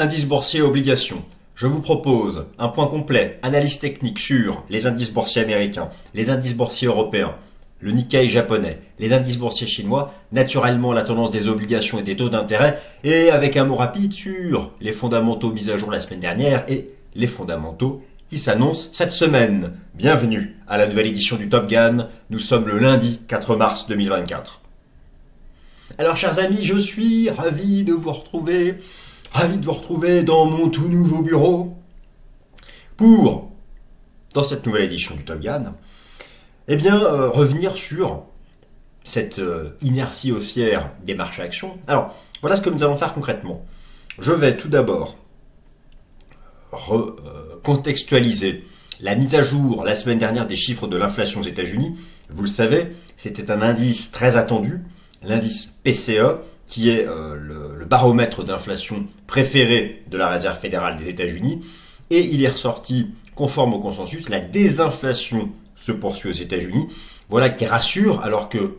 indice boursier obligations. Je vous propose un point complet, analyse technique sur les indices boursiers américains, les indices boursiers européens, le Nikkei japonais, les indices boursiers chinois, naturellement la tendance des obligations et des taux d'intérêt, et avec un mot rapide sur les fondamentaux mis à jour la semaine dernière et les fondamentaux qui s'annoncent cette semaine. Bienvenue à la nouvelle édition du Top Gun. Nous sommes le lundi 4 mars 2024. Alors chers amis, je suis ravi de vous retrouver Ravi de vous retrouver dans mon tout nouveau bureau pour, dans cette nouvelle édition du Top Gun, eh bien, euh, revenir sur cette euh, inertie haussière des marchés actions. Alors, voilà ce que nous allons faire concrètement. Je vais tout d'abord recontextualiser euh, la mise à jour la semaine dernière des chiffres de l'inflation aux États-Unis. Vous le savez, c'était un indice très attendu, l'indice PCE, qui est euh, le, baromètre d'inflation préféré de la Réserve fédérale des États-Unis, et il est ressorti conforme au consensus, la désinflation se poursuit aux États-Unis. Voilà qui rassure, alors que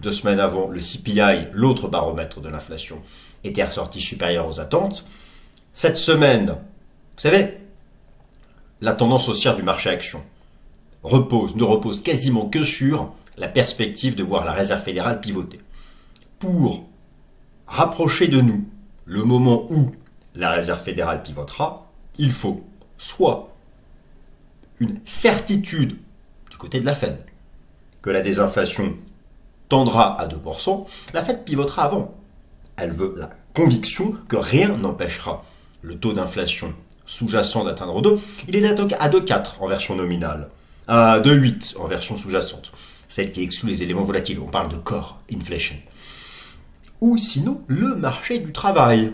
deux semaines avant, le CPI, l'autre baromètre de l'inflation, était ressorti supérieur aux attentes. Cette semaine, vous savez, la tendance haussière du marché action repose, ne repose quasiment que sur la perspective de voir la Réserve fédérale pivoter. Pour rapprocher de nous le moment où la réserve fédérale pivotera, il faut soit une certitude du côté de la Fed que la désinflation tendra à 2%, la Fed pivotera avant. Elle veut la conviction que rien n'empêchera le taux d'inflation sous-jacent d'atteindre 2. Il est à 2,4 en version nominale, à 2,8 en version sous-jacente, celle qui exclut les éléments volatiles. On parle de core inflation ou sinon le marché du travail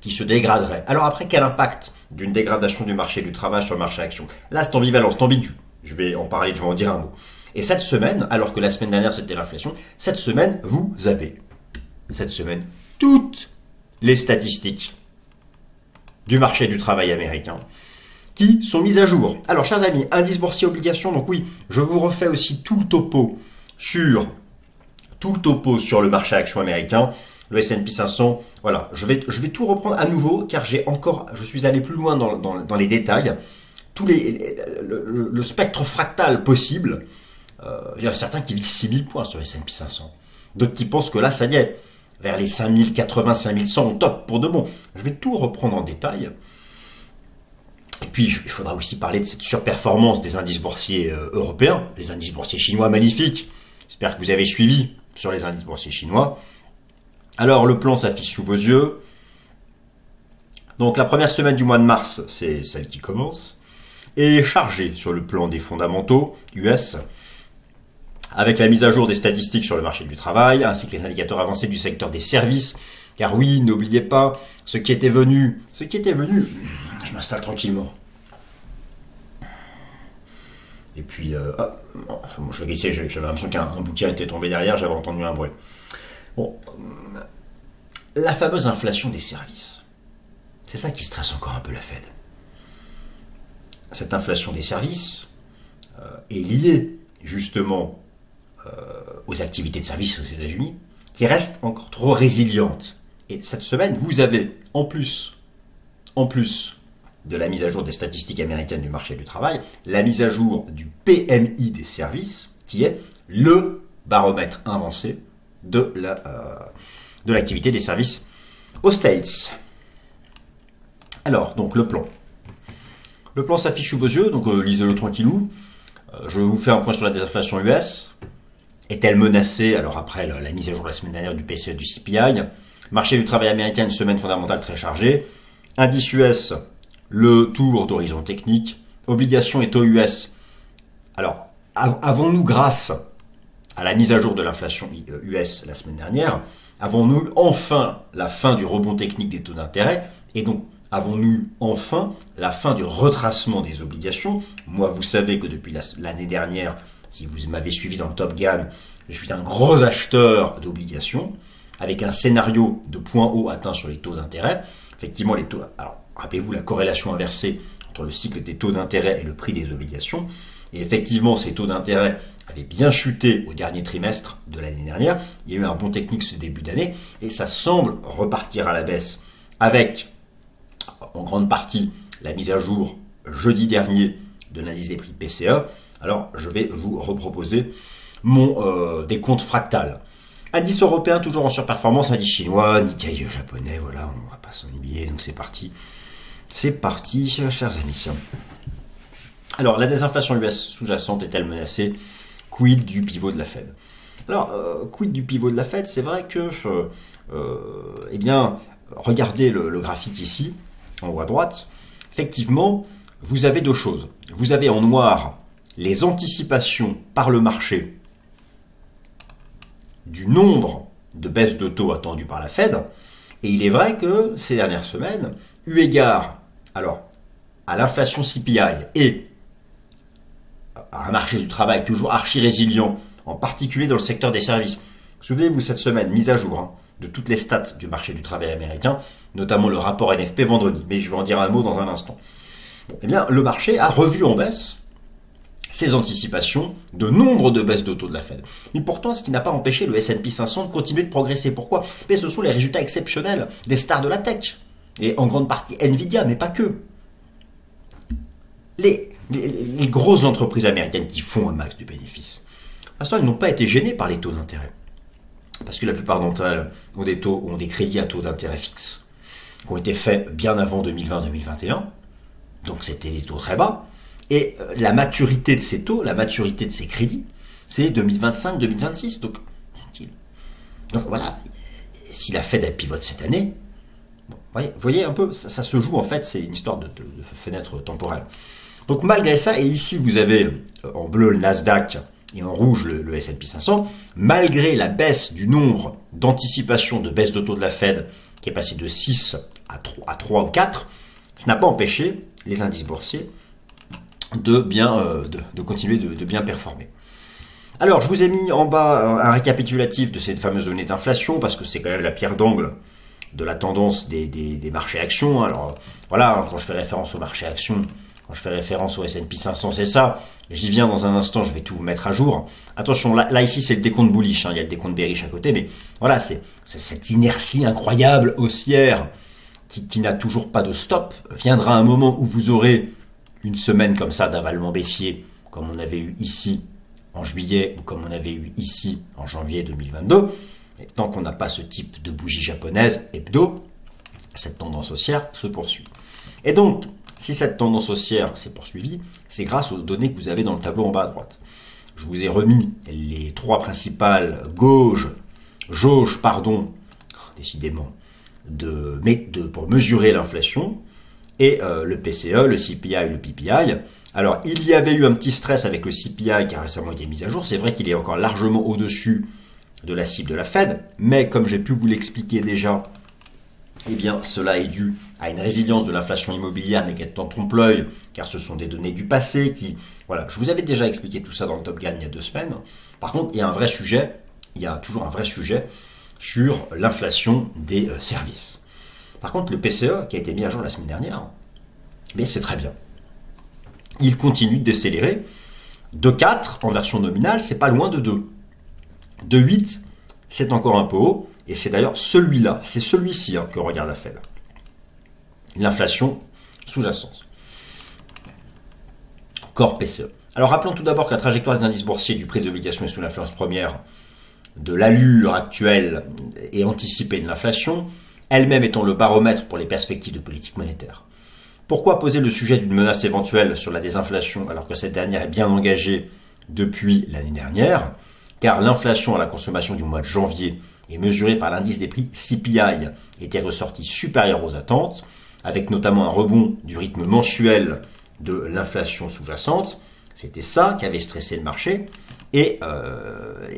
qui se dégraderait. Alors après, quel impact d'une dégradation du marché du travail sur le marché action? Là, c'est ambivalent, c'est ambigu. Je vais en parler, je vais en dire un mot. Et cette semaine, alors que la semaine dernière c'était l'inflation, cette semaine, vous avez, cette semaine, toutes les statistiques du marché du travail américain qui sont mises à jour. Alors, chers amis, indice boursier obligation, donc oui, je vous refais aussi tout le topo sur tout le topo sur le marché action américain, le S&P 500. Voilà, je vais, je vais tout reprendre à nouveau car j'ai encore, je suis allé plus loin dans, dans, les détails. Tous les, le, spectre fractal possible. Euh, il y a certains qui visent 6000 points sur le S&P 500. D'autres qui pensent que là, ça y est, vers les 5080, 5100, on top pour de bon. Je vais tout reprendre en détail. Et puis, il faudra aussi parler de cette surperformance des indices boursiers euh, européens, les indices boursiers chinois magnifiques. J'espère que vous avez suivi sur les indices boursiers chinois. Alors le plan s'affiche sous vos yeux. Donc la première semaine du mois de mars, c'est celle qui commence, et chargée sur le plan des fondamentaux US, avec la mise à jour des statistiques sur le marché du travail, ainsi que les indicateurs avancés du secteur des services. Car oui, n'oubliez pas, ce qui était venu, ce qui était venu, je m'installe tranquillement. Et puis, euh, ah, je glissais, j'avais l'impression qu'un bouquin était tombé derrière, j'avais entendu un bruit. Bon, euh, la fameuse inflation des services. C'est ça qui stresse encore un peu la Fed. Cette inflation des services euh, est liée justement aux activités de services aux États-Unis, qui restent encore trop résilientes. Et cette semaine, vous avez en plus, en plus de la mise à jour des statistiques américaines du marché du travail, la mise à jour du PMI des services, qui est le baromètre avancé euh, de l'activité des services aux States. Alors, donc le plan. Le plan s'affiche sous vos yeux, donc euh, lisez-le tranquillou. Euh, je vous fais un point sur la désinflation US. Est-elle menacée Alors après la, mise à jour la semaine dernière du PCE du CPI. Marché du travail américain, une semaine fondamentale très chargée. Indice US le tour d'horizon technique, obligations et taux US. Alors, avons-nous, grâce à la mise à jour de l'inflation US la semaine dernière, avons-nous enfin la fin du rebond technique des taux d'intérêt et donc avons-nous enfin la fin du retracement des obligations? Moi, vous savez que depuis l'année dernière, si vous m'avez suivi dans le Top Gun, je suis un gros acheteur d'obligations avec un scénario de point haut atteint sur les taux d'intérêt. Effectivement, les taux. Alors, Rappelez-vous la corrélation inversée entre le cycle des taux d'intérêt et le prix des obligations. Et effectivement, ces taux d'intérêt avaient bien chuté au dernier trimestre de l'année dernière. Il y a eu un bon technique ce début d'année et ça semble repartir à la baisse avec en grande partie la mise à jour jeudi dernier de l'indice des prix PCE, alors je vais vous reproposer mon euh, décompte fractal. Indice européen toujours en surperformance, indice chinois, Nikkei japonais, voilà, on va pas s'ennuyer, donc c'est parti. C'est parti, chers amis. Alors, la désinflation US sous-jacente est-elle menacée? Quid du pivot de la Fed? Alors, euh, quid du pivot de la Fed? C'est vrai que, euh, eh bien, regardez le, graphique ici, en haut à droite. Effectivement, vous avez deux choses. Vous avez en noir les anticipations par le marché du nombre de baisses de taux attendues par la Fed. Et il est vrai que ces dernières semaines, eu égard alors, à l'inflation CPI et à un marché du travail toujours archi résilient, en particulier dans le secteur des services. Souvenez-vous cette semaine, mise à jour hein, de toutes les stats du marché du travail américain, notamment le rapport NFP vendredi, mais je vais en dire un mot dans un instant. eh bien, le marché a revu en baisse ses anticipations de nombre de baisses de taux de la Fed. Mais pourtant, ce qui n'a pas empêché le S&P 500 de continuer de progresser. Pourquoi? Mais ce sont les résultats exceptionnels des stars de la tech. Et en grande partie Nvidia, mais pas que. Les, grosses entreprises américaines qui font un max de bénéfices, à ce elles n'ont pas été gênées par les taux d'intérêt. Parce que la plupart d'entre elles ont des taux, ont des crédits à taux d'intérêt fixe, qui ont été faits bien avant 2020-2021. Donc c'était des taux très bas. Et euh, la maturité de ces taux, la maturité de ces crédits, c'est 2025-2026. Donc, tranquille. Donc voilà, si la Fed elle pivote cette année, vous voyez, un peu, ça, se joue en fait, c'est une histoire de, fenêtre temporelle. Donc malgré ça, et ici vous avez euh, en bleu le Nasdaq et en rouge le, S&P 500, malgré la baisse du nombre d'anticipations de baisse d'auto de la Fed qui est passé de 6 à 3, à 3 ou 4, ça n'a pas empêché les indices boursiers de bien euh, de, continuer de, bien performer. Alors, je vous ai mis en bas un récapitulatif de cette fameuse donnée d'inflation parce que c'est quand même la pierre d'angle de la tendance des, marchés actions. Alors voilà, quand je fais référence au marché actions, quand je fais référence au S&P 500, c'est ça. J'y viens dans un instant, je vais tout vous mettre à jour. Attention, là, ici c'est le décompte bullish, hein. il y a le décompte bearish à côté, mais voilà, c'est cette inertie incroyable haussière qui, qui n'a toujours pas de stop. Viendra un moment où vous aurez une semaine comme ça d'avalement baissier, comme on avait eu ici en juillet ou comme on avait eu ici en janvier 2022. Tant qu'on n'a pas ce type de bougie japonaise hebdo, cette tendance haussière se poursuit. Et donc, si cette tendance haussière s'est poursuivie, c'est grâce aux données que vous avez dans le tableau en bas à droite. Je vous ai remis les trois principales gauges, jauges, pardon, décidément, pour mesurer l'inflation, et euh, le PCE, le CPI et le PPI. Alors, il y avait eu un petit stress avec le CPI qui a récemment été mis à jour. C'est vrai qu'il est encore largement au-dessus de la cible de la Fed, mais comme j'ai pu vous l'expliquer déjà, eh bien, cela est dû à une résilience de l'inflation immobilière, mais qui est en trompe-l'œil, car ce sont des données du passé qui, voilà, je vous avais déjà expliqué tout ça dans le Top Gun il y a deux semaines. Par contre, il y a un vrai sujet, il y a toujours un vrai sujet sur l'inflation des euh, services. Par contre, le PCE, qui a été mis à jour la semaine dernière, mais c'est très bien. Il continue de décélérer. De 4 en version nominale, c'est pas loin de 2. De 8, c'est encore un peu haut, et c'est d'ailleurs celui-là, c'est celui-ci hein, que regarde la Fed. L'inflation sous-jacente. Corps PCE. Alors rappelons tout d'abord que la trajectoire des indices boursiers du prix des obligations est sous l'influence première de l'allure actuelle et anticipée de l'inflation, elle-même étant le baromètre pour les perspectives de politique monétaire. Pourquoi poser le sujet d'une menace éventuelle sur la désinflation alors que cette dernière est bien engagée depuis l'année dernière? Car l'inflation à la consommation du mois de janvier est mesurée par l'indice des prix CPI était ressorti supérieur aux attentes, avec notamment un rebond du rythme mensuel de l'inflation sous-jacente. C'était ça qui avait stressé le marché et, euh,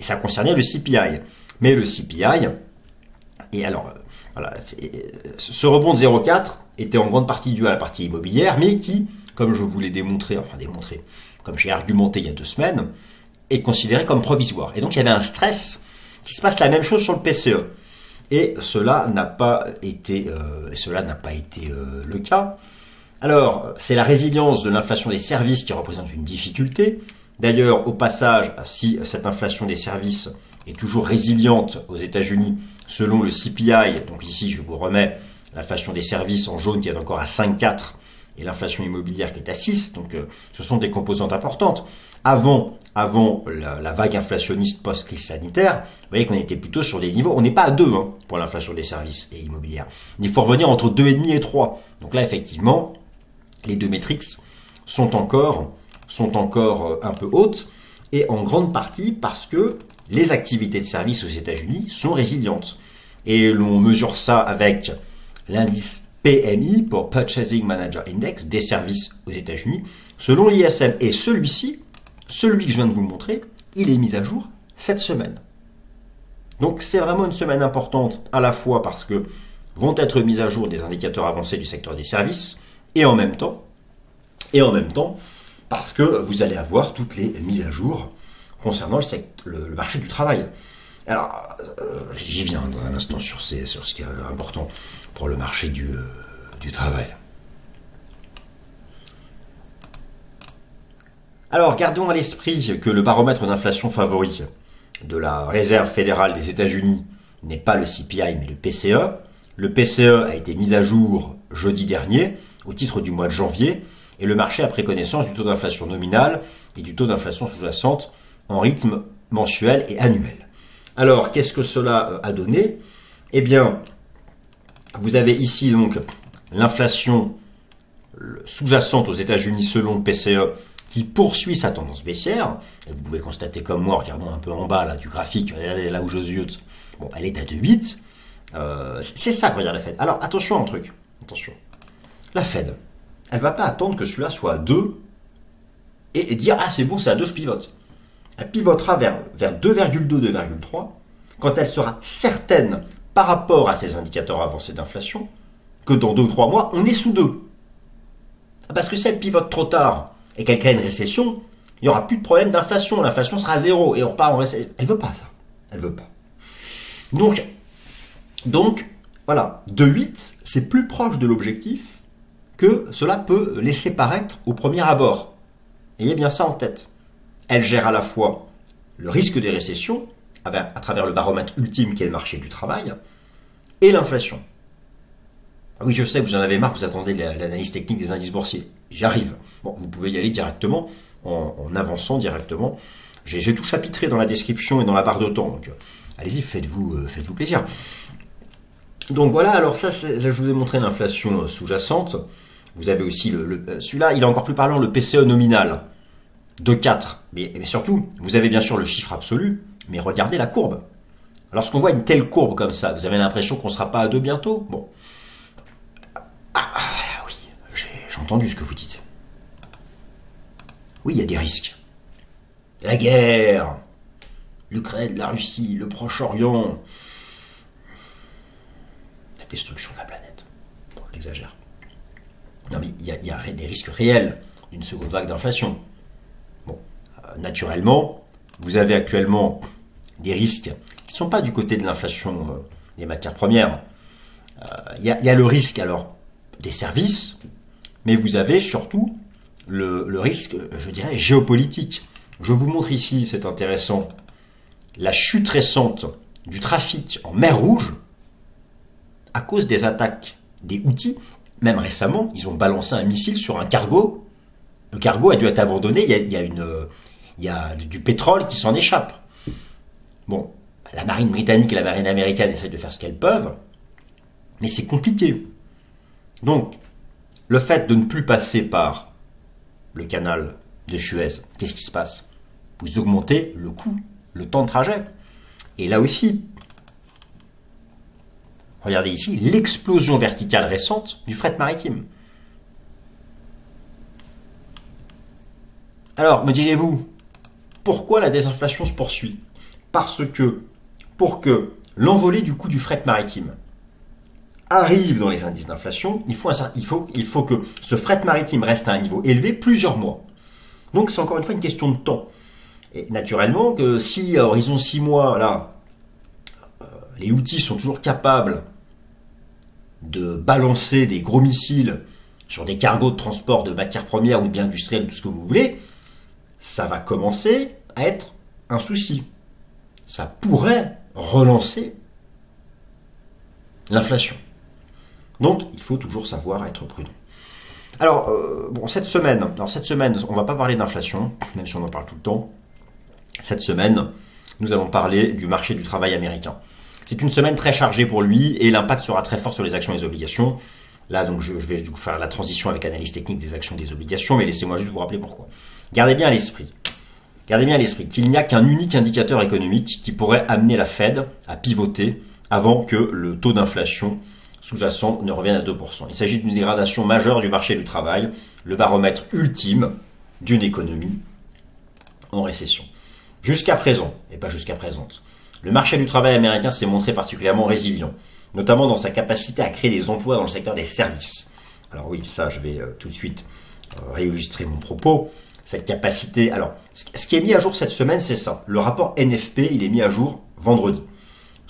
ça concernait le CPI. Mais le CPI, et alors ce rebond de 0,4 était en grande partie dû à la partie immobilière, mais qui, comme je vous l'ai démontré, enfin démontré, comme j'ai argumenté il y a deux semaines, est considéré comme provisoire. Et donc il y avait un stress qui se passe la même chose sur le PCE. Et cela n'a pas été, euh, cela n'a pas été euh, le cas. Alors, c'est la résilience de l'inflation des services qui représente une difficulté. D'ailleurs, au passage, si cette inflation des services est toujours résiliente aux États-Unis selon le CPI. Donc ici, je vous remets l'inflation des services en jaune qui est encore à 5,4 et l'inflation immobilière qui est à 6. Donc euh, ce sont des composantes importantes. Avant, avant la, vague inflationniste post-crise sanitaire, vous voyez qu'on était plutôt sur des niveaux, on n'est pas à 2 hein, pour l'inflation des services et immobilière. Il faut revenir entre 2,5 et 3. Donc là, effectivement, les deux métriques sont encore, sont encore euh, un peu hautes et en grande partie parce que les activités de services aux États-Unis sont résilientes. Et l'on mesure ça avec l'indice PMI pour Purchasing Manager Index des services aux États-Unis. Selon l'ISM, et celui-ci, celui que je viens de vous montrer, il est mis à jour cette semaine. Donc c'est vraiment une semaine importante à la fois parce que vont être mis à jour des indicateurs avancés du secteur des services et en même temps, et en même temps parce que vous allez avoir toutes les mises à jour concernant le, marché du travail. Alors, euh, j'y viens dans un instant sur, sur ce qui est important pour le marché du, euh, du travail. Alors, gardons à l'esprit que le baromètre d'inflation favori de la Réserve fédérale des États-Unis n'est pas le CPI mais le PCE. Le PCE a été mis à jour jeudi dernier au titre du mois de janvier et le marché a pris connaissance du taux d'inflation nominal et du taux d'inflation sous-jacente en rythme mensuel et annuel. Alors, qu'est-ce que cela euh, a donné? Eh bien, vous avez ici donc l'inflation sous-jacente aux États-Unis selon le PCE qui poursuit sa tendance baissière. Et vous pouvez constater comme moi, regardons un peu en bas là, du graphique, là où ziote, bon, elle est à 2,8. Euh, c'est ça qu'on regarde la Fed. Alors attention un truc, attention. La Fed, elle va pas attendre que celui-là soit à 2 et, dire ah c'est bon, c'est à 2, je pivote. Elle pivotera vers, vers 2,2, 2,3 quand elle sera certaine par rapport à ces indicateurs avancés d'inflation que dans 2 ou 3 mois, on est sous 2. Parce que si elle pivote trop tard et qu'elle crée une récession, il n'y aura plus de problème d'inflation. L'inflation sera zéro et on repart en récession. Elle veut pas ça. Elle veut pas. Donc, donc voilà, 2,8, c'est plus proche de l'objectif que cela peut laisser paraître au premier abord. Ayez bien ça en tête. Elle gère à la fois le risque des récessions, à travers le baromètre ultime qui est le marché du travail, et l'inflation. Ah oui, je sais, vous en avez marre, vous attendez l'analyse technique des indices boursiers. J'y arrive. Bon, vous pouvez y aller directement, en, avançant directement. J'ai tout chapitré dans la description et dans la barre de temps. Donc, euh, allez-y, faites-vous euh, faites plaisir. Donc voilà, alors ça, je vous ai montré l'inflation euh, sous-jacente. Vous avez aussi le, celui-là, il est encore plus parlant, le PCE nominal de 4. Mais, mais, surtout, vous avez bien sûr le chiffre absolu, mais regardez la courbe. Lorsqu'on voit une telle courbe comme ça, vous avez l'impression qu'on ne sera pas à deux bientôt? Bon. Ah, ah oui, j'ai entendu ce que vous dites. Oui, il y a des risques. La guerre, l'Ukraine, la Russie, le Proche-Orient, la destruction de la planète. Bon, j'exagère. Non, mais il y, a des risques réels d'une seconde vague d'inflation. Bon, euh, naturellement, vous avez actuellement des risques qui ne sont pas du côté de l'inflation euh, des matières premières. Il euh, y, a le risque alors des services, mais vous avez surtout le, risque, je dirais, géopolitique. Je vous montre ici, c'est intéressant, la chute récente du trafic en mer Rouge à cause des attaques des outils. Même récemment, ils ont balancé un missile sur un cargo. Le cargo a dû être abandonné. Il y a, il y a du pétrole qui s'en échappe. Bon, la marine britannique et la marine américaine essayent de faire ce qu'elles peuvent, mais c'est compliqué. Donc, le fait de ne plus passer par le canal de Suez, qu'est-ce qui se passe? Vous augmentez le coût, le temps de trajet. Et là aussi, regardez ici, l'explosion verticale récente du fret maritime. Alors, me direz-vous, pourquoi la désinflation se poursuit? Parce que pour que l'envolée du coût du fret maritime arrive dans les indices d'inflation, il faut, faut, que ce fret maritime reste à un niveau élevé plusieurs mois. Donc c'est encore une fois une question de temps. Et naturellement que si à horizon 6 mois, là, euh, les outils sont toujours capables de balancer des gros missiles sur des cargos de transport de matières premières ou bien industrielles, tout ce que vous voulez, ça va commencer à être un souci ça pourrait relancer l'inflation. Donc, il faut toujours savoir être prudent. Alors, euh, cette semaine, alors cette semaine, on va pas parler d'inflation, même si on en parle tout le temps. Cette semaine, nous allons parler du marché du travail américain. C'est une semaine très chargée pour lui et l'impact sera très fort sur les actions et les obligations. Là, donc, je, vais du faire la transition avec analyse technique des actions et des obligations, mais laissez-moi juste vous rappeler pourquoi. Gardez bien à l'esprit. Gardez bien à l'esprit qu'il n'y a qu'un unique indicateur économique qui pourrait amener la Fed à pivoter avant que le taux d'inflation sous-jacent ne revienne à 2%. Il s'agit d'une dégradation majeure du marché du travail, le baromètre ultime d'une économie en récession. Jusqu'à présent, et pas jusqu'à présent, le marché du travail américain s'est montré particulièrement résilient, notamment dans sa capacité à créer des emplois dans le secteur des services. Alors oui, ça, je vais euh, tout de suite euh, réillustrer mon propos. Cette capacité. Alors, ce qui est mis à jour cette semaine, c'est ça. Le rapport NFP, il est mis à jour vendredi.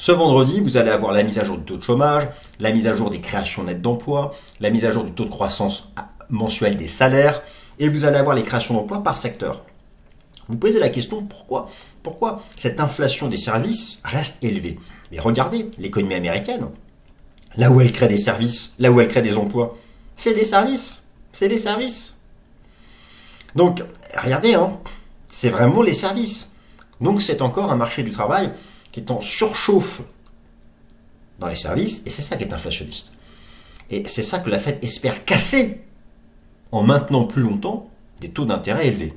Ce vendredi, vous allez avoir la mise à jour du taux de chômage, la mise à jour des créations nettes d'emplois, la mise à jour du taux de croissance mensuel des salaires, et vous allez avoir les créations d'emplois par secteur. Vous posez la question pourquoi Pourquoi cette inflation des services reste élevée? Mais regardez l'économie américaine, là où elle crée des services, là où elle crée des emplois, c'est des services, c'est des services. Donc, regardez, hein, c'est vraiment les services. Donc c'est encore un marché du travail est en surchauffe dans les services, et c'est ça qui est inflationniste. Et c'est ça que la Fed espère casser en maintenant plus longtemps des taux d'intérêt élevés.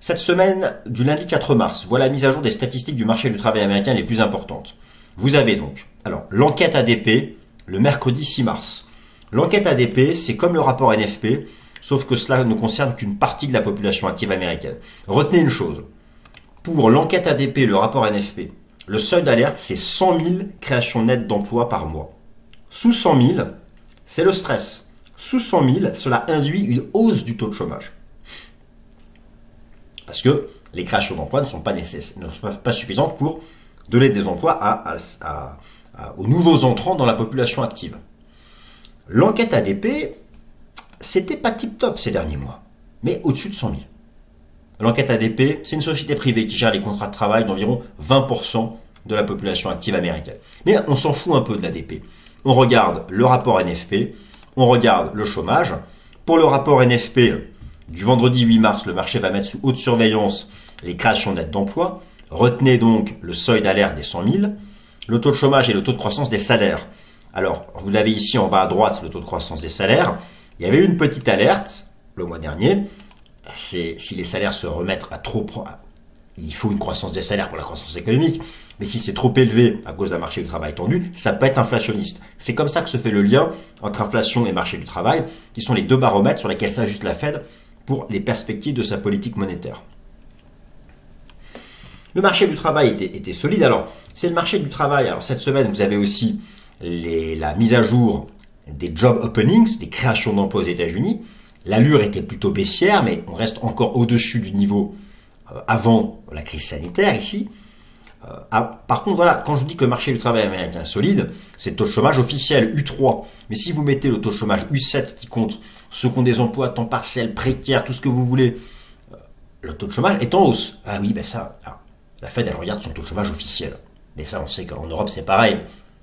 Cette semaine du lundi 4 mars, voilà la mise à jour des statistiques du marché du travail américain les plus importantes. Vous avez donc, alors, l'enquête ADP le mercredi 6 mars. L'enquête ADP, c'est comme le rapport NFP, sauf que cela ne concerne qu'une partie de la population active américaine. Retenez une chose, pour l'enquête ADP le rapport NFP, le seuil d'alerte, c'est 100 000 créations nettes d'emplois par mois. Sous 100 000, c'est le stress. Sous 100 000, cela induit une hausse du taux de chômage. Parce que les créations d'emplois ne sont pas, nécessaires, ne sont pas suffisantes pour donner des emplois aux nouveaux entrants dans la population active. L'enquête ADP, c'était pas tip top ces derniers mois, mais au-dessus de 100 000. L'enquête ADP, c'est une société privée qui gère les contrats de travail d'environ 20% de la population active américaine. Mais on s'en fout un peu de l'ADP. On regarde le rapport NFP, on regarde le chômage. Pour le rapport NFP du vendredi 8 mars, le marché va mettre sous haute surveillance les créations nettes d'emplois. Retenez donc le seuil d'alerte des 100 000, le taux de chômage et le taux de croissance des salaires. Alors, vous l'avez ici en bas à droite, le taux de croissance des salaires. Il y avait une petite alerte le mois dernier. C'est si les salaires se remettent à trop, il faut une croissance des salaires pour la croissance économique. Mais si c'est trop élevé à cause d'un marché du travail tendu, ça peut être inflationniste. C'est comme ça que se fait le lien entre inflation et marché du travail, qui sont les deux baromètres sur lesquels s'ajuste la Fed pour les perspectives de sa politique monétaire. Le marché du travail était, solide. Alors, c'est le marché du travail. Alors, cette semaine, vous avez aussi la mise à jour des job openings, des créations d'emplois aux États-Unis. L'allure était plutôt baissière, mais on reste encore au-dessus du niveau euh, avant la crise sanitaire ici. Euh, ah, par contre, voilà, quand je dis que le marché du travail américain est solide, c'est le taux de chômage officiel U3. Mais si vous mettez le taux de chômage U7 qui compte ceux qui ont des emplois à temps partiel, précaires, tout ce que vous voulez, euh, le taux de chômage est en hausse. Ah oui, ben ça, la Fed, elle regarde son taux de chômage officiel. Mais ça, on sait qu'en Europe, c'est pareil.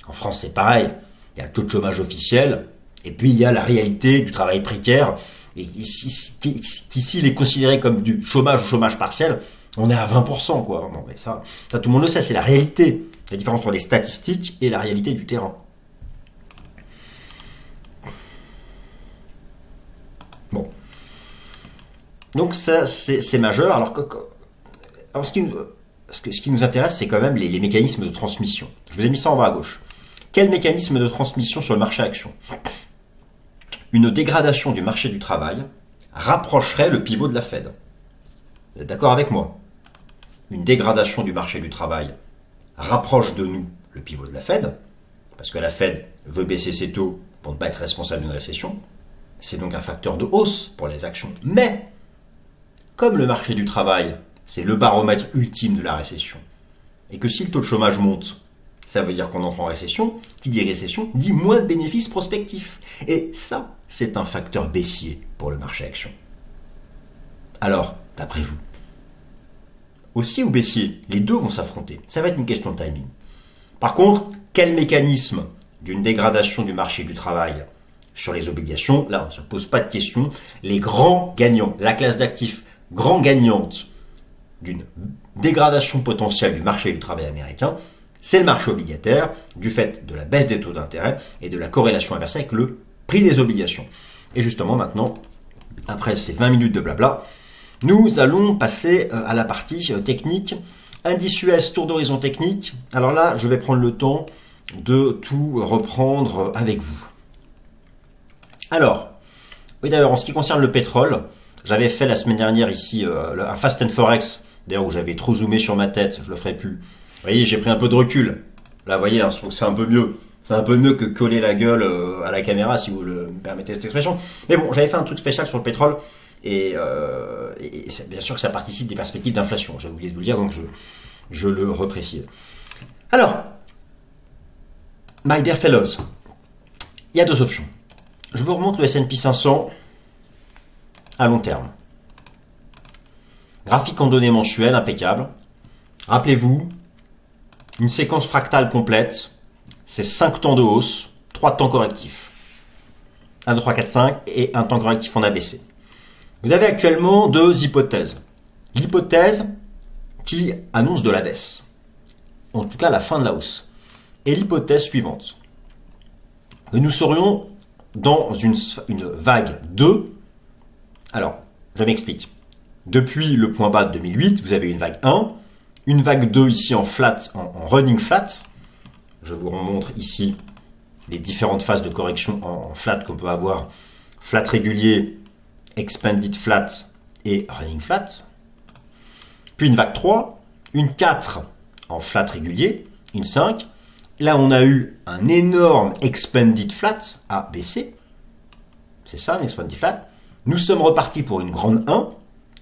En France, c'est pareil. Il y a le taux de chômage officiel, et puis il y a la réalité du travail précaire. Et ici, ici il est considéré comme du chômage ou chômage partiel, on est à 20%, quoi. Mais ça, tout le monde le sait, c'est la réalité. La différence entre les statistiques et la réalité du terrain. Bon. Donc ça, c'est majeur. Alors, ce, qui, qui, nous intéresse, c'est quand même les mécanismes de transmission. Je vous ai mis ça en bas à gauche. Quel mécanisme de transmission sur le marché action? Une dégradation du marché du travail rapprocherait le pivot de la Fed. Vous êtes d'accord avec moi? Une dégradation du marché du travail rapproche de nous le pivot de la Fed, parce que la Fed veut baisser ses taux pour ne pas être responsable d'une récession. C'est donc un facteur de hausse pour les actions. Mais, comme le marché du travail, c'est le baromètre ultime de la récession, et que si le taux de chômage monte, ça veut dire qu'on entre en récession. Qui dit récession dit moins de bénéfices prospectifs. Et ça, c'est un facteur baissier pour le marché action. Alors, d'après vous Haussier ou baissier Les deux vont s'affronter. Ça va être une question de timing. Par contre, quel mécanisme d'une dégradation du marché du travail sur les obligations Là, on ne se pose pas de questions. Les grands gagnants, la classe d'actifs grand gagnante d'une dégradation potentielle du marché du travail américain, c'est le marché obligataire, du fait de la baisse des taux d'intérêt et de la corrélation inversée avec le prix des obligations. Et justement, maintenant, après ces 20 minutes de blabla, nous allons passer euh, à la partie euh, technique. Indice US, tour d'horizon technique. Alors là, je vais prendre le temps de tout reprendre avec vous. Alors, oui d'ailleurs, en ce qui concerne le pétrole, j'avais fait la semaine dernière ici euh, un Fast and Forex, d'ailleurs où j'avais trop zoomé sur ma tête, je le ferai plus. Vous voyez, j'ai pris un peu de recul. Là, vous voyez, hein, c'est un peu mieux. C'est un peu mieux que coller la gueule à la caméra, si vous le permettez cette expression. Mais bon, j'avais fait un truc spécial sur le pétrole. Et, euh, bien sûr que ça participe des perspectives d'inflation. J'ai oublié de vous le dire, donc je, je le reprécise. Alors, my dear fellows, il y a deux options. Je vous remonte le S&P 500 à long terme. Graphique en données mensuelles, impeccable. Rappelez-vous, une séquence fractale complète, c'est 5 temps de hausse, 3 temps correctifs. 1, 2, 3, 4, 5 et un temps correctif en ABC. Vous avez actuellement deux hypothèses. L'hypothèse qui annonce de la baisse, en tout cas la fin de la hausse, et l'hypothèse suivante. Que nous serions dans une, vague 2. Alors, je m'explique. Depuis le point bas de 2008, vous avez une vague 1, une vague 2 ici en flat, en, running flat. Je vous remontre ici les différentes phases de correction en flat qu'on peut avoir. Flat régulier, expanded flat et running flat. Puis une vague 3, une 4 en flat régulier, une 5. Là, on a eu un énorme expanded flat, ABC. C'est ça, un expanded flat. Nous sommes repartis pour une grande 1.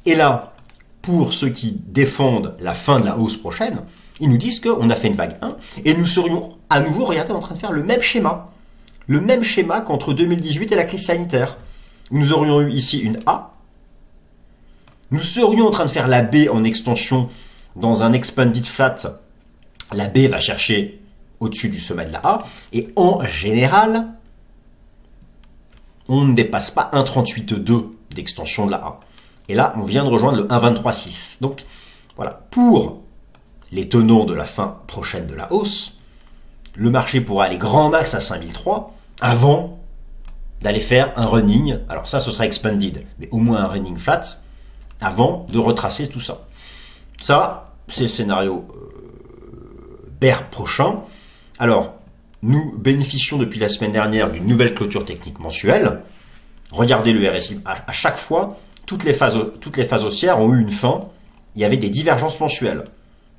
Et là, pour ceux qui défendent la fin de la hausse prochaine, ils nous disent qu'on a fait une vague 1 et nous serions à nouveau, regardez, en train de faire le même schéma. Le même schéma qu'entre 2018 et la crise sanitaire nous aurions eu ici une A. Nous serions en train de faire la B en extension dans un expanded flat. La B va chercher au-dessus du sommet de la A. Et en général, on ne dépasse pas 1,38,2 d'extension de la A. Et là, on vient de rejoindre le 1,23,6. Donc, voilà. Pour les tenants de la fin prochaine de la hausse, le marché pourra aller grand max à 5003 avant d'aller faire un running. Alors ça, ce sera expanded, mais au moins un running flat avant de retracer tout ça. Ça, c'est le scénario euh, prochain. Alors, nous bénéficions depuis la semaine dernière d'une nouvelle clôture technique mensuelle. Regardez le RSI. À, chaque fois, toutes les, phases, toutes les phases haussières ont eu une fin. Il y avait des divergences mensuelles.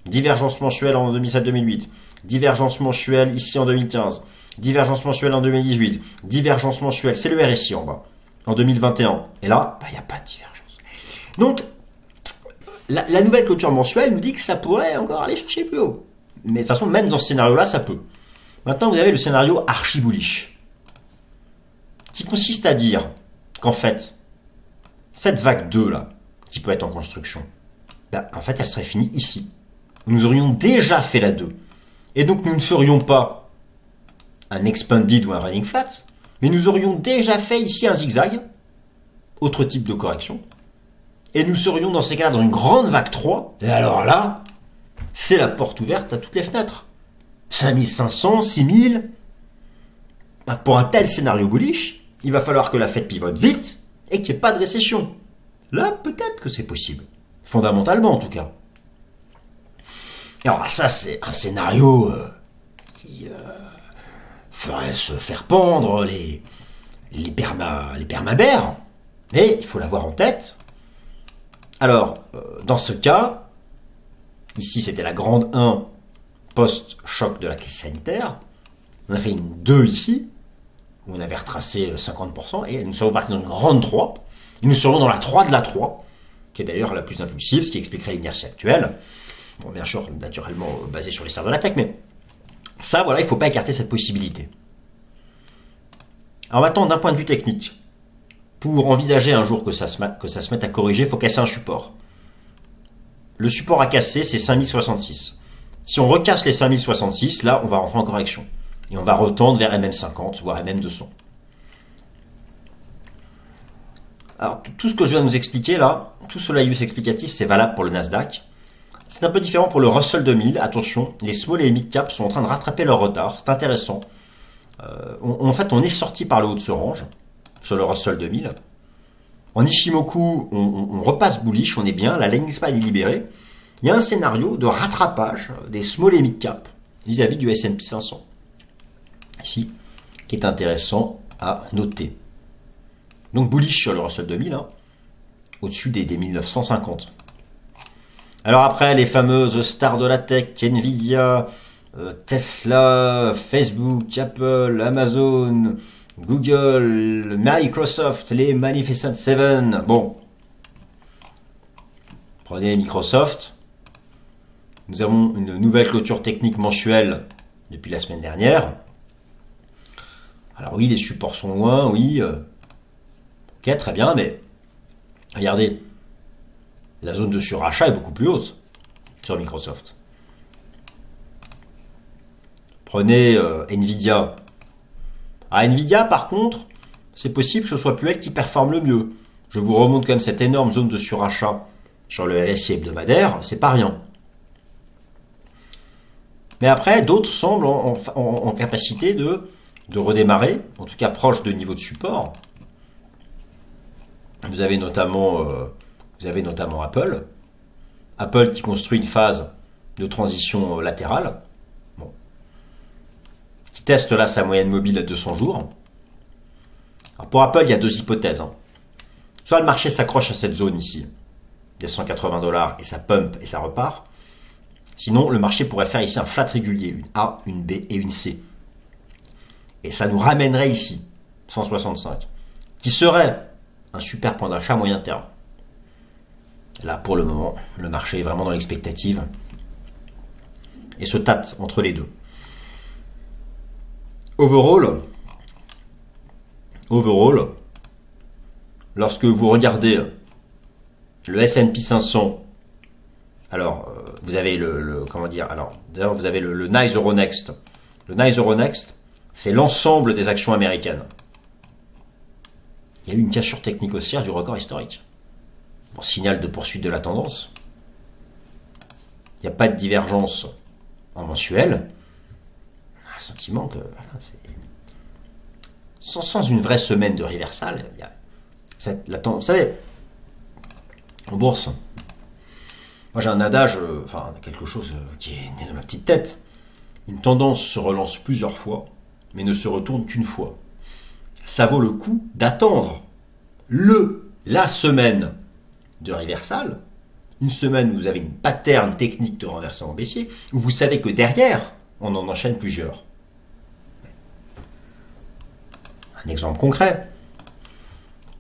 Divergence mensuelle en 2007-2008. Divergence mensuelle ici en 2015 divergence mensuelle en 2018, divergence mensuelle, c'est le RSI en bas, en 2021. Et là, bah, il n'y a pas de divergence. Donc, la, nouvelle clôture mensuelle nous dit que ça pourrait encore aller chercher plus haut. Mais de toute façon, même dans ce scénario-là, ça peut. Maintenant, vous avez le scénario archi bullish, qui consiste à dire qu'en fait, cette vague 2 là, qui peut être en construction, bah, en fait, elle serait finie ici. Nous aurions déjà fait la 2. Et donc, nous ne ferions pas un expanded ou un running flat, mais nous aurions déjà fait ici un zigzag, autre type de correction, et nous serions dans ces cas-là dans une grande vague 3, et alors là, c'est la porte ouverte à toutes les fenêtres. 5500, 6000, bah, pour un tel scénario bullish, il va falloir que la fête pivote vite et qu'il n'y ait pas de récession. Là, peut-être que c'est possible. Fondamentalement, en tout cas. alors, ça, c'est un scénario euh, qui, euh, ferait se faire pendre les, les permabères, mais il faut l'avoir en tête. Alors, euh, dans ce cas, ici c'était la grande 1 post-choc de la crise sanitaire, on a fait une 2 ici, on avait retracé 50%, et nous sommes partis dans une grande 3, et nous serons dans la 3 de la 3, qui est d'ailleurs la plus impulsive, ce qui expliquerait l'inertie actuelle. Bien sûr, naturellement basé sur les stars de l'attaque, mais ça, voilà, il ne faut pas écarter cette possibilité. Alors maintenant, d'un point de vue technique, pour envisager un jour que ça se mette à corriger, il faut casser un support. Le support à casser, c'est 5066. Si on recasse les 5066, là, on va rentrer en correction. Et on va retendre vers MM50, voire MM200. Alors, tout ce que je viens de vous expliquer là, tout ce laïus explicatif, c'est valable pour le Nasdaq. C'est un peu différent pour le Russell 2000. Attention, les small et mid cap sont en train de rattraper leur retard. C'est intéressant. Euh, en fait, on est sorti par le haut de ce range sur le Russell 2000. En Ishimoku, on, repasse bullish, on est bien. La ligne est libérée. Il y a un scénario de rattrapage des small et mid cap vis-à-vis du S&P 500. Ici, qui est intéressant à noter. Donc bullish sur le Russell 2000, hein, au-dessus des, des 1950. Alors après, les fameuses stars de la tech, Nvidia, euh, Tesla, Facebook, Apple, Amazon, Google, Microsoft, les Magnificent Seven. Bon, prenez Microsoft. Nous avons une nouvelle clôture technique mensuelle depuis la semaine dernière. Alors oui, les supports sont loin, oui. Euh, ok, très bien, mais regardez, la zone de surachat est beaucoup plus haute sur Microsoft. Prenez euh, Nvidia. À Nvidia, par contre, c'est possible que ce soit plus elle qui performe le mieux. Je vous remonte quand même cette énorme zone de surachat sur le RSI hebdomadaire, c'est pas rien. Mais après, d'autres semblent en, capacité de, de redémarrer, en tout cas proche de niveau de support. Vous avez notamment, euh, Apple. Apple qui construit une phase de transition latérale, bon. qui teste là sa moyenne mobile à 200 jours. pour Apple, il y a deux hypothèses. Hein. Soit le marché s'accroche à cette zone ici, des 180 dollars, et ça pump et ça repart. Sinon, le marché pourrait faire ici un flat régulier, une A, une B et une C. Et ça nous ramènerait ici, 165, qui serait un super point d'achat moyen terme. Là, pour le moment, le marché est vraiment dans l'expectative et se tâte entre les deux. Overall, overall, lorsque vous regardez le S&P 500, alors euh, vous avez le, comment dire, alors d'ailleurs vous avez le, le Nice Euronext. Le Nice Euronext, c'est l'ensemble des actions américaines. Il y a eu une cassure technique haussière du record historique. Bon, signal de poursuite de la tendance. Il n'y a pas de divergence en mensuel. Un sentiment que sans, sans, une vraie semaine de reversal, il y a la tendance. Vous savez, en bourse, moi j'ai un adage, euh, enfin quelque chose euh, qui est né dans ma petite tête. Une tendance se relance plusieurs fois, mais ne se retourne qu'une fois ça vaut le coup d'attendre le, la semaine de reversal, une semaine où vous avez une pattern technique de renversement baissier, où vous savez que derrière, on en enchaîne plusieurs. Un exemple concret.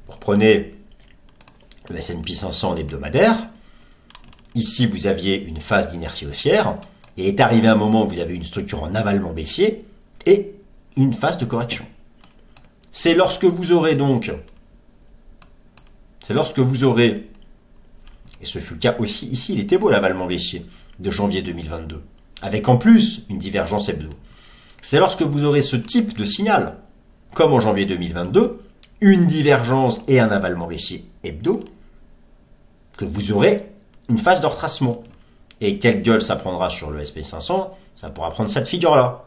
Vous le S&P 500 hebdomadaire. Ici, vous aviez une phase d'inertie haussière, et est arrivé un moment où vous avez une structure en avalement baissier et une phase de correction. C'est lorsque vous aurez donc, c'est lorsque vous aurez, et ce fut le cas aussi ici, il était beau l'avalement baissier de janvier 2022, avec en plus une divergence hebdo. C'est lorsque vous aurez ce type de signal, comme en janvier 2022, une divergence et un avalement baissier hebdo, que vous aurez une phase de retracement. Et quelle gueule ça prendra sur le SP500 Ça pourra prendre cette figure-là,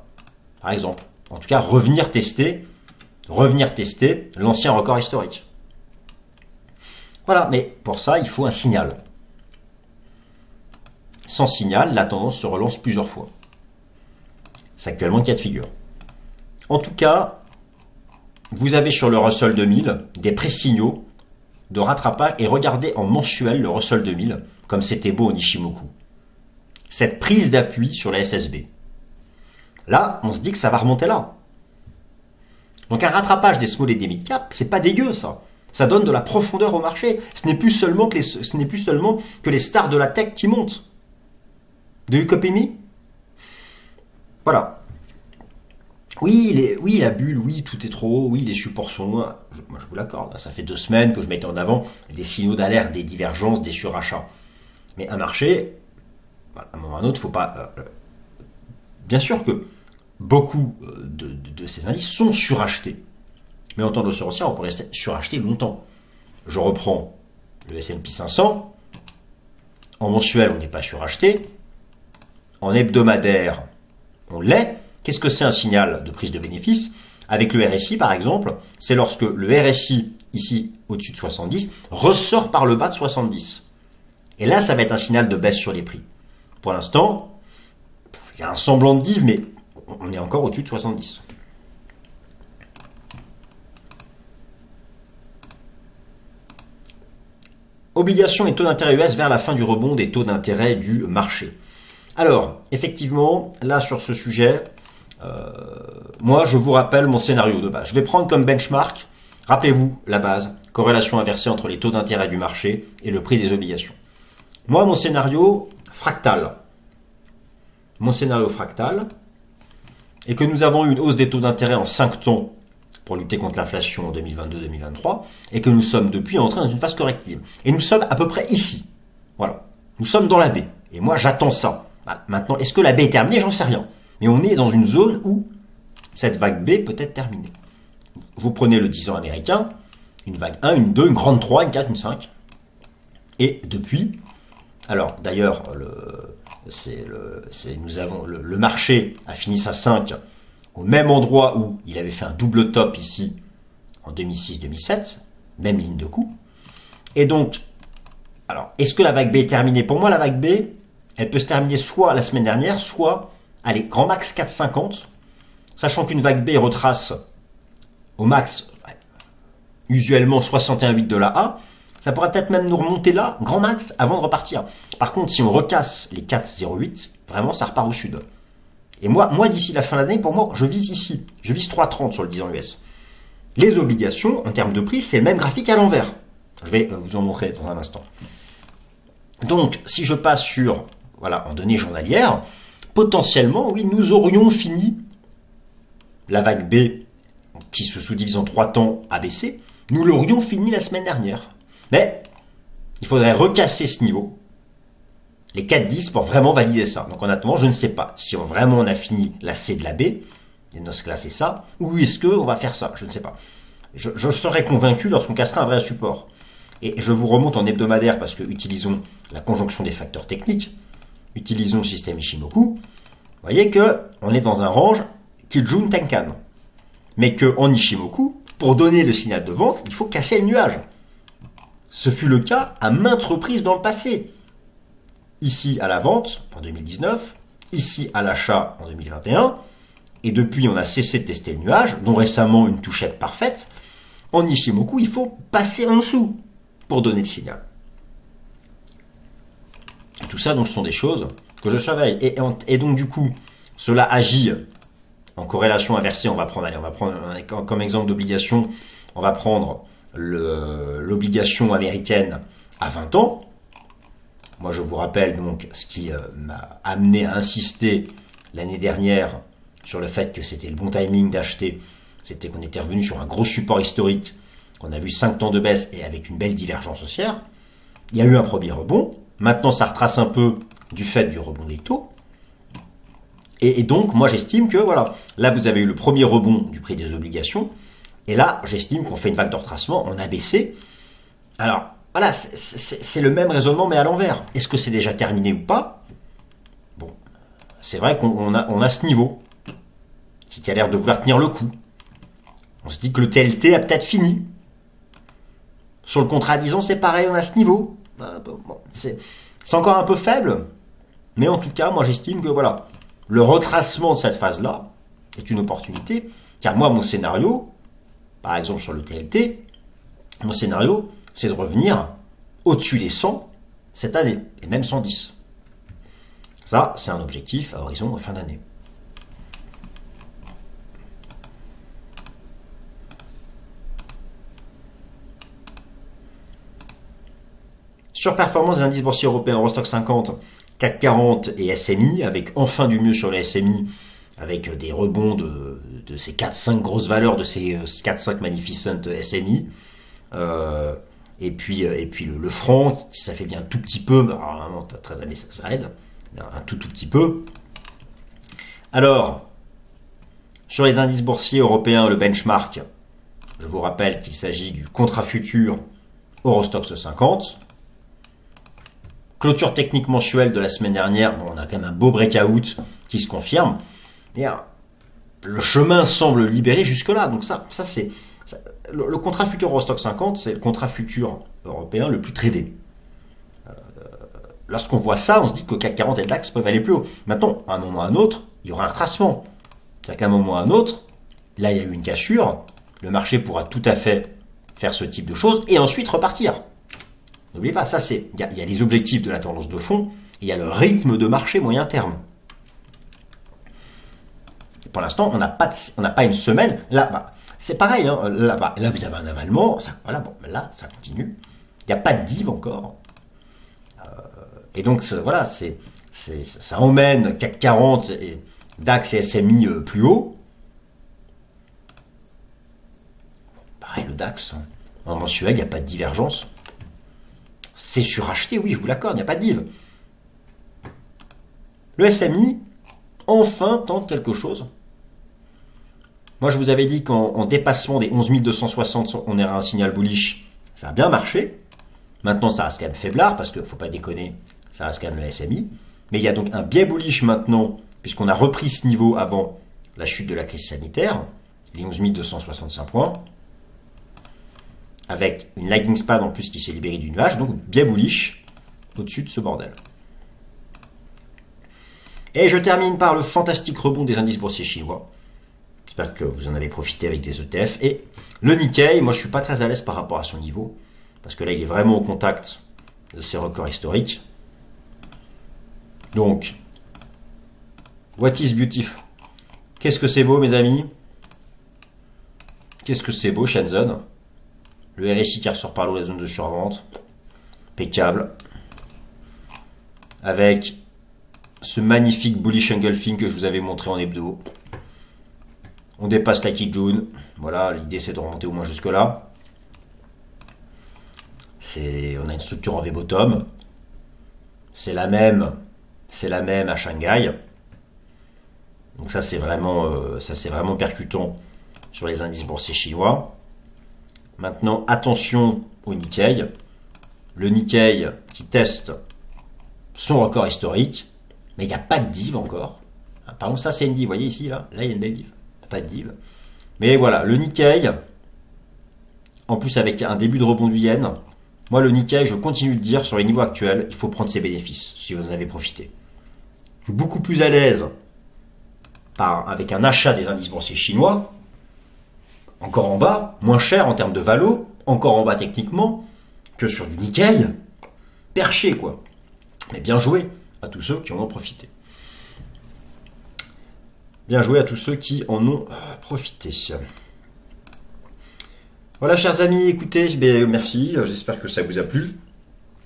par exemple. En tout cas, revenir tester revenir tester l'ancien record historique. Voilà, mais pour ça, il faut un signal. Sans signal, la tendance se relance plusieurs fois. C'est actuellement le cas de figure. En tout cas, vous avez sur le Russell 2000 des pré-signaux de rattrapage et regardez en mensuel le Russell 2000 comme c'était beau en Ishimoku. Cette prise d'appui sur la SSB. Là, on se dit que ça va remonter là. Donc un rattrapage des small et des mid cap, c'est pas dégueu ça. Ça donne de la profondeur au marché. Ce n'est plus seulement que les, ce n'est plus seulement que les stars de la tech qui montent. De me Voilà. Oui, oui, la bulle, oui, tout est trop haut, oui, les supports sont loin. moi, je vous l'accorde. Ça fait deux semaines que je mettais en avant des signaux d'alerte, des divergences, des surachats. Mais un marché, à un moment ou à un autre, faut pas, euh, bien sûr que beaucoup euh, de, ces indices sont surachetés. Mais en tendance haussière, on pourrait suracheter longtemps. Je reprends le S&P 500. En mensuel, on n'est pas suracheté. En hebdomadaire, on l'est. Qu'est-ce que c'est un signal de prise de bénéfice? Avec le RSI, par exemple, c'est lorsque le RSI, ici au-dessus de 70, ressort par le bas de 70. Et là, ça va être un signal de baisse sur les prix. Pour l'instant, il y a un semblant de div, mais on est encore au-dessus de 70. Obligations et taux d'intérêt US vers la fin du rebond des taux d'intérêt du marché. Alors, effectivement, là sur ce sujet, euh, moi je vous rappelle mon scénario de base. Je vais prendre comme benchmark, rappelez-vous la base, corrélation inversée entre les taux d'intérêt du marché et le prix des obligations. Moi, mon scénario fractal, mon scénario fractal, et que nous avons eu une hausse des taux d'intérêt en 5 tons pour lutter contre l'inflation en 2022-2023, et que nous sommes depuis entrés dans une phase corrective. Et nous sommes à peu près ici. Voilà. Nous sommes dans la baie. Et moi, j'attends ça. Maintenant, est-ce que la baie est terminée? J'en sais rien. Mais on est dans une zone où cette vague B peut être terminée. Vous prenez le 10 ans américain, une vague 1, une 2, une grande 3, une 4, une 5. Et depuis, alors d'ailleurs, le, c'est nous avons le, marché a fini sa 5 au même endroit où il avait fait un double top ici en 2006-2007, même ligne de coup. Et donc, alors, est-ce que la vague B est terminée? Pour moi, la vague B, elle peut se terminer soit la semaine dernière, soit, allez, grand max 4,50, sachant qu'une vague B retrace au max, usuellement 61,8 de la A, ça pourrait peut-être même nous remonter là, grand max, avant de repartir. Par contre, si on recasse les 4,08, vraiment, ça repart au sud. Et moi, moi d'ici la fin de l'année, pour moi, je vise ici. Je vise 3,30 sur le 10 ans US. Les obligations, en termes de prix, c'est le même graphique à l'envers. Je vais vous en montrer dans un instant. Donc, si je passe sur, voilà, en données journalières, potentiellement, oui, nous aurions fini la vague B, qui se sous-divise en trois temps ABC, nous l'aurions fini la semaine dernière. Mais il faudrait recasser ce niveau, les 4-10 pour vraiment valider ça. Donc honnêtement, je ne sais pas si on, vraiment on a fini la C de la B, et ce cas c'est ça, ou est-ce qu'on va faire ça, je ne sais pas. Je, je serai convaincu lorsqu'on cassera un vrai support. Et je vous remonte en hebdomadaire parce que utilisons la conjonction des facteurs techniques, utilisons le système Ishimoku, vous voyez que on est dans un range Kijun Tenkan. Mais que en Ishimoku, pour donner le signal de vente, il faut casser le nuage. Ce fut le cas à maintes reprises dans le passé. Ici à la vente en 2019, ici à l'achat en 2021, et depuis on a cessé de tester le nuage, dont récemment une touchette parfaite. En Ishimoku, il faut passer en dessous pour donner le signal. tout ça, donc, ce sont des choses que je surveille. Et, donc, du coup, cela agit en corrélation inversée. On va prendre, on va prendre comme exemple d'obligation, on va prendre l'obligation américaine à 20 ans. Moi, je vous rappelle donc ce qui euh, m'a amené à insister l'année dernière sur le fait que c'était le bon timing d'acheter. C'était qu'on était revenu sur un gros support historique, qu'on a vu 5 temps de baisse et avec une belle divergence haussière. Il y a eu un premier rebond. Maintenant, ça retrace un peu du fait du rebond des taux. Et, et donc, moi, j'estime que, voilà, là, vous avez eu le premier rebond du prix des obligations. Et là, j'estime qu'on fait une vague de retracement en ABC. Alors, voilà, c'est le même raisonnement, mais à l'envers. Est-ce que c'est déjà terminé ou pas? Bon, c'est vrai qu'on a, ce niveau qui a l'air de vouloir tenir le coup. On se dit que le TLT a peut-être fini. Sur le contrat à 10 ans, c'est pareil, on a ce niveau. Bah, c'est encore un peu faible, mais en tout cas, moi j'estime que voilà, le retracement de cette phase-là est une opportunité, car moi, mon scénario, par exemple sur le TLT, mon scénario, c'est de revenir au-dessus des 100 cette année, et même 110. Ça, c'est un objectif à horizon fin d'année. Surperformance des indices boursiers européens, Eurostock 50, CAC 40 et SMI, avec enfin du mieux sur les SMI avec des rebonds de, ces 4-5 grosses valeurs de ces 4-5 euh, magnificent SMI. Euh, et puis, euh, et puis le, franc, ça fait bien un tout petit peu, mais vraiment, très années, ça, ça, aide, un tout tout petit peu. Alors, sur les indices boursiers européens, le benchmark, je vous rappelle qu'il s'agit du contrat futur Eurostox 50. Clôture technique mensuelle de la semaine dernière, bon, on a quand même un beau breakout qui se confirme. Le chemin semble libéré jusque-là. Donc ça, ça c'est le, contrat futur Eurostock 50, c'est le contrat futur européen le plus tradé. Euh, lorsqu'on voit ça, on se dit que CAC 40 et le DAX peuvent aller plus haut. Maintenant, à un moment ou à un autre, il y aura un retracement. C'est-à-dire qu'à un moment ou à un autre, là il y a eu une cassure, le marché pourra tout à fait faire ce type de choses et ensuite repartir. N'oubliez pas, ça c'est, il y, a les objectifs de la tendance de fond, il y a le rythme de marché moyen terme. Pour l'instant, on n'a pas, une semaine. Là, bah, c'est pareil. Hein, là, là, vous avez un avalement. Ça, voilà, bon, là, ça continue. Il n'y a pas de div encore. Euh, et donc, voilà, ça emmène CAC 40 et DAX et SMI euh, plus haut. Pareil, le DAX, hein. en mensuel, il n'y a pas de divergence. C'est suracheté, oui, je vous l'accorde, il n'y a pas de div. Le SMI, enfin, tente quelque chose. Moi, je vous avais dit qu'en dépassement des 11 260, on aura un signal bullish. Ça a bien marché. Maintenant, ça reste quand même faiblard, parce qu'il ne faut pas déconner, ça reste quand même le SMI. Mais il y a donc un biais bullish maintenant, puisqu'on a repris ce niveau avant la chute de la crise sanitaire, les 11 265 points avec une lagging span en plus qui s'est libérée du nuage, donc bien bullish au-dessus de ce bordel. Et je termine par le fantastique rebond des indices boursiers chinois. J'espère que vous en avez profité avec des ETF. Et le Nikkei, moi je suis pas très à l'aise par rapport à son niveau, parce que là il est vraiment au contact de ses records historiques. Donc, what is beautiful? Qu'est-ce que c'est beau mes amis? Qu'est-ce que c'est beau Shenzhen? Le RSI qui ressort par l'eau la zone de survente. Impeccable. Avec ce magnifique bullish engulfing que je vous avais montré en hebdo. On dépasse la Kijun. Voilà, l'idée c'est de remonter au moins jusque là. C'est, on a une structure en V-bottom. C'est la même, c'est la même à Shanghai. Donc ça c'est vraiment, euh, ça c'est vraiment percutant sur les indices boursiers chinois. Maintenant, attention au Nikkei. Le Nikkei qui teste son record historique, mais il n'y a pas de div encore. Par exemple, ça c'est une div, vous voyez ici, là, là il y a une belle div. De div. Mais voilà, le Nikkei, en plus avec un début de rebond du yen, moi le Nikkei, je continue de dire sur les niveaux actuels, il faut prendre ses bénéfices, si vous en avez profité. Je suis beaucoup plus à l'aise avec un achat des indices boursiers chinois, encore en bas, moins cher en termes de valo, encore en bas techniquement, que sur du Nikkei, perché quoi. Mais bien joué à tous ceux qui en ont profité. Bien joué à tous ceux qui en ont euh, profité. Voilà, chers amis, écoutez, ben, merci. J'espère que ça vous a plu.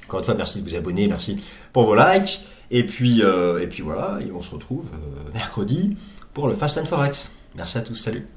Encore une fois, merci de vous abonner, merci pour vos likes. Et puis, euh, et puis voilà, on se retrouve euh, mercredi pour le Fast and Forex. Merci à tous, salut.